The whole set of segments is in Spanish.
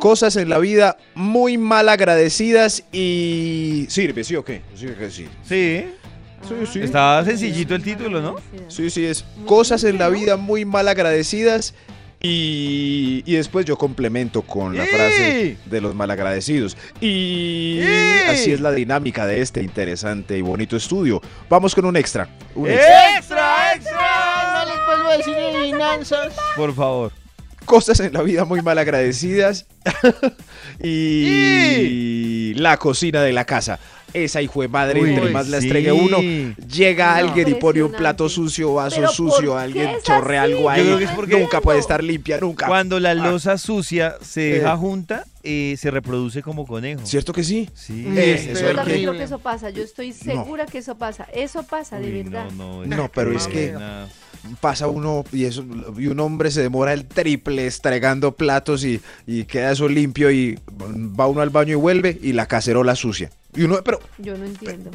Cosas en la vida muy mal agradecidas y... ¿Sirve, sí o qué? Sí, que sí. Sí. Sí, sí. Está sencillito el título, ¿no? Sí, sí, es cosas en la vida muy mal agradecidas y, y después yo complemento con la frase de los malagradecidos. Y ¡Y! así es la dinámica de este interesante y bonito estudio. Vamos con un extra. Un extra. ¡Extra, extra! No les vuelvo a decir adivinanzas. Por favor. Cosas en la vida muy mal agradecidas y la cocina de la casa. Esa hijo de madre, Uy, entre más la estregue uno, llega No. alguien y pone un plato sucio, vaso ¿Pero sucio, alguien chorrea algo Yo ahí. creo que es porque- nunca puede estar limpia, nunca. Cuando la Ah. losa sucia se deja Eh. junta, eh, se reproduce como conejo. ¿Cierto que sí? Sí. Eh, Es eso Yo también que- creo que eso pasa. Yo estoy segura que eso pasa. Eso pasa, de Uy, verdad. No, no, No, pero es que- pasa uno y eso y un hombre se demora el triple estregando platos y, y queda eso limpio y va uno al baño y vuelve y la cacerola sucia. Y uno, pero Yo no entiendo.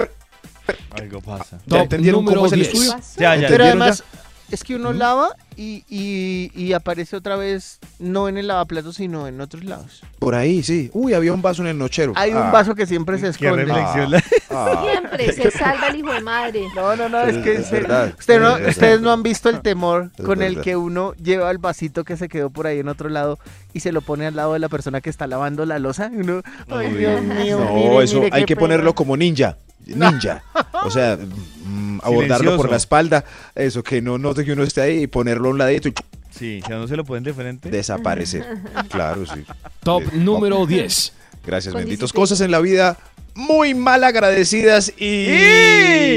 Algo pasa. ¿ya entendieron cómo es el 10. estudio? Ya, ya. Pero ¿Entendieron además, es que uno lava y, y, y aparece otra vez, no en el lavaplatos, sino en otros lados. Por ahí, sí. Uy, había un vaso en el nochero. Hay un Ah, vaso que siempre se esconde. ah. Siempre se salva el hijo de madre. No, no, no, es Es- que es verdad. usted no- Es verdad. ustedes no han visto el temor Es con el que uno lleva el vasito que se quedó por ahí en otro lado y se lo pone al lado de la persona que está lavando la losa. Y uno, ay. Dios mío, No, mire, eso mire hay que pena. ponerlo como ninja. Ninja. O sea, mm, abordarlo por la espalda. Eso, que no note que uno esté ahí y ponerlo a un ladito y Sí, si a uno se lo ponen de frente. desaparecer. Claro, sí. Top Eh, número 10. Gracias, Con benditos. disciplina. Cosas en la vida muy mal agradecidas y...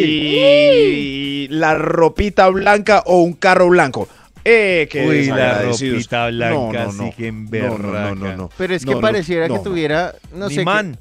y la ropita blanca o un carro blanco. Eh, qué Uy, la ropita blanca, No, no, no. sí que No, no, no, no, no. Pero es No, que no, pareciera no, que no. tuviera, no sé, que- man.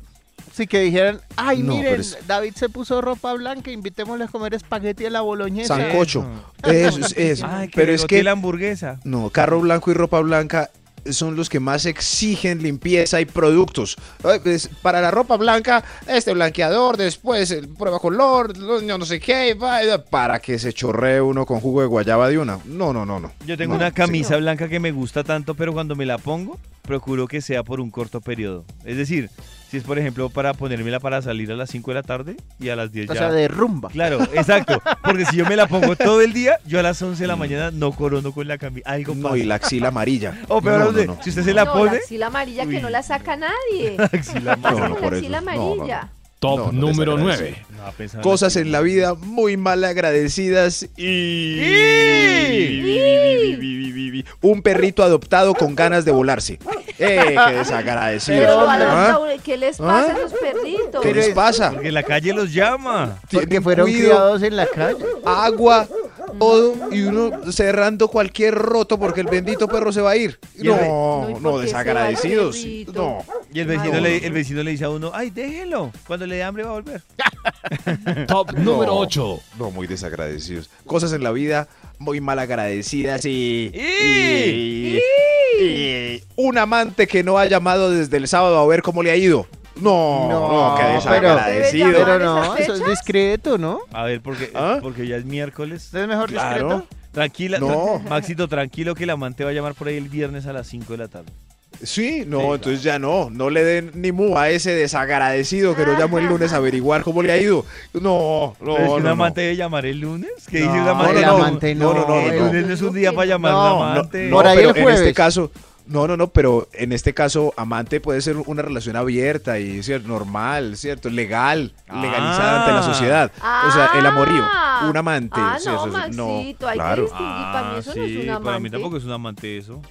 Sí, que dijeran, ay, No, miren, es- David se puso ropa blanca, invitémosle a comer espagueti a la boloñesa. Sancocho. Eso es eso. Ay, que Pero es que la hamburguesa. No, carro blanco y ropa blanca son los que más exigen limpieza y productos. Pues, para la ropa blanca, este blanqueador, después el prueba color, lo- no, no sé qué, vaya, para que se chorree uno con jugo de guayaba de una. No, no, no, no. Yo tengo No, una sí. camisa blanca que me gusta tanto, pero cuando me la pongo, procuro que sea por un corto periodo. Es decir, si es por ejemplo para ponérmela para salir a las 5 de la tarde y a las 10 O ya. sea, de rumba. Claro, exacto. Porque si yo me la pongo todo el día, yo a las 11 de la mañana no corono con la camisa. Algo pasa. No, y la axila amarilla. O peor, no, aún de- no, no. si usted se la pone, la axila amarilla que no la saca nadie. axila amarilla. no, la por eso. axila No, no, no. amarilla. Top No, no, número desagradecido. 9. No, pensaba Cosas en la vida muy mal agradecidas y... Un perrito adoptado con ganas de volarse. ¡Eh, qué desagradecido! Pero los ¿Ah? ¿qué les pasa ¿Ah? a esos perritos? ¿Qué les pasa? Porque la calle los llama. Porque fueron cuido, criados en la calle. agua, todo, y uno cerrando cualquier roto porque el bendito perro se va a ir. No, ¿y No, desagradecidos. No. Y el vecino, No, le, el no. vecino le dice a uno, ay, déjelo. Cuando le dé hambre va a volver. Top número 8. No, muy desagradecidos. Cosas en la vida muy mal agradecidas y, ¡Y! y- y un amante que no ha llamado desde el sábado a ver cómo le ha ido. No, no, No, pero- desagradecido. Pero no, eso es discreto, ¿no? A ver, porque, ¿Ah? porque ya es miércoles. Es mejor Claro. discreto. Tranquila, No. tra- Maxito, tranquilo que el amante va a llamar por ahí el viernes a las 5 de la tarde. Sí, no, Sí, entonces ya no. No le den ni mu a ese desagradecido que lo llamó el lunes a averiguar cómo le ha ido. No, no, Pero es que no, un no. amante debe llamar el lunes. ¿Qué No, dice un no, amante? no, amante no, no, no, el no. lunes no es un día para llamar a No, un No, amante. no, Por ahí pero el en este caso, no, no, no, pero en este caso, amante puede ser una relación abierta y ¿cierto? normal, ¿cierto? Legal, legalizada ante la sociedad. o sea, el amorío, Ah. un amante. Ah, sí, no, eso es- Maxito, hay que claro. distinguir. para mí eso no es un amante. para mí tampoco es un amante eso.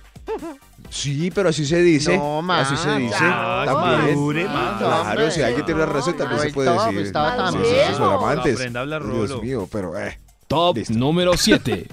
Sí, pero así se dice. No, así se dice. ya, también. madure. Claro, hombre. si alguien tiene una relación también se puede decir. estaba Sí, tan sí, bien. sí, son amantes. Aprenda a hablar Dios rolo. mío, pero eh, Top Listo. número 7.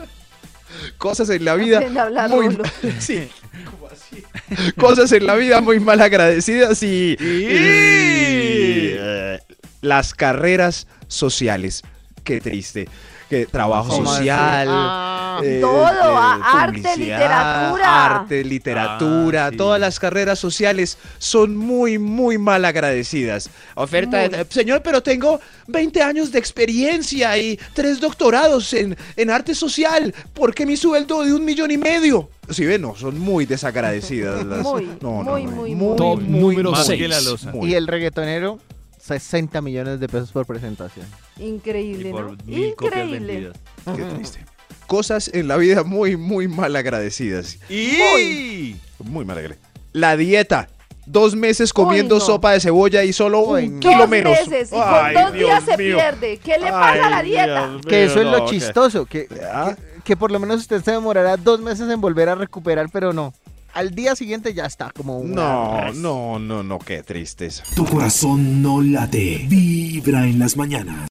cosas en la vida Aprende a hablar muy rolo. sí, ¿cómo así? cosas en la vida muy mal agradecidas y, y, eh, las carreras sociales. Qué triste. Que trabajo social, Ah, eh, Todo, eh, a- arte, literatura. Arte, literatura, Ah, sí. todas las carreras sociales son muy, muy mal agradecidas. Oferta, Muy. señor, pero tengo 20 años de experiencia y tres doctorados en, en arte social. ¿Por qué mi sueldo de un millón y medio? Si ven, no, son muy desagradecidas. las- Muy, no, no, muy, no, muy, muy. Top número Más que 6. la losa. muy. Y el reggaetonero, 60 millones de pesos por presentación. Increíble, Y por ¿no? mil copias Increíble. vendidas. Qué triste. Cosas en la vida muy, muy mal agradecidas. Y Muy mal agradecidas. La dieta. Dos meses comiendo Uy, no. sopa de cebolla y solo Uy, un no. kilo Dos menos. meses y Ay, con dos Dios días se pierde. ¿Qué le pasa a la dieta? Dios Que mío, eso es lo chistoso, que, Ah. que, que por lo menos usted se demorará dos meses en volver a recuperar, pero no. Al día siguiente ya está como un... No, no, no, no, qué tristeza. Tu corazón no late. Vibra en las mañanas.